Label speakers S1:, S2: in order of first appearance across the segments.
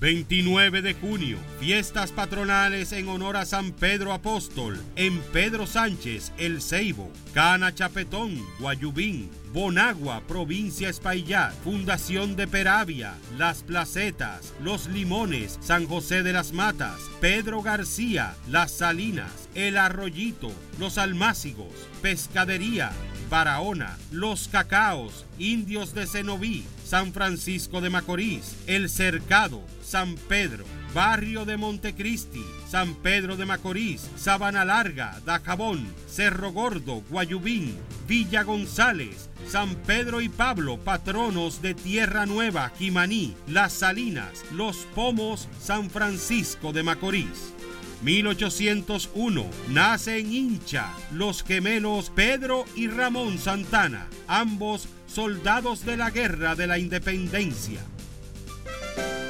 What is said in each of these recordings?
S1: 29 de junio, fiestas patronales en honor a San Pedro Apóstol, en Pedro Sánchez, El Ceibo, Cana Chapetón, Guayubín, Bonagua, provincia Espaillat, Fundación de Peravia, Las Placetas, Los Limones, San José de las Matas, Pedro García, Las Salinas, El Arroyito, Los Almácigos, Pescadería, Barahona, Los Cacaos, Indios de Cenoví, San Francisco de Macorís, El Cercado, San Pedro, Barrio de Montecristi, San Pedro de Macorís, Sabana Larga, Dajabón, Cerro Gordo, Guayubín, Villa González, San Pedro y Pablo, patronos de Tierra Nueva, Jimaní, Las Salinas, Los Pomos, San Francisco de Macorís. 1801 nace en Hincha los gemelos Pedro y Ramón Santana, ambos soldados de la Guerra de la Independencia.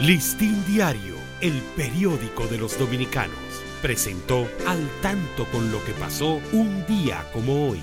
S1: Listín Diario, el periódico de los dominicanos, presentó al tanto con lo que pasó un día como hoy.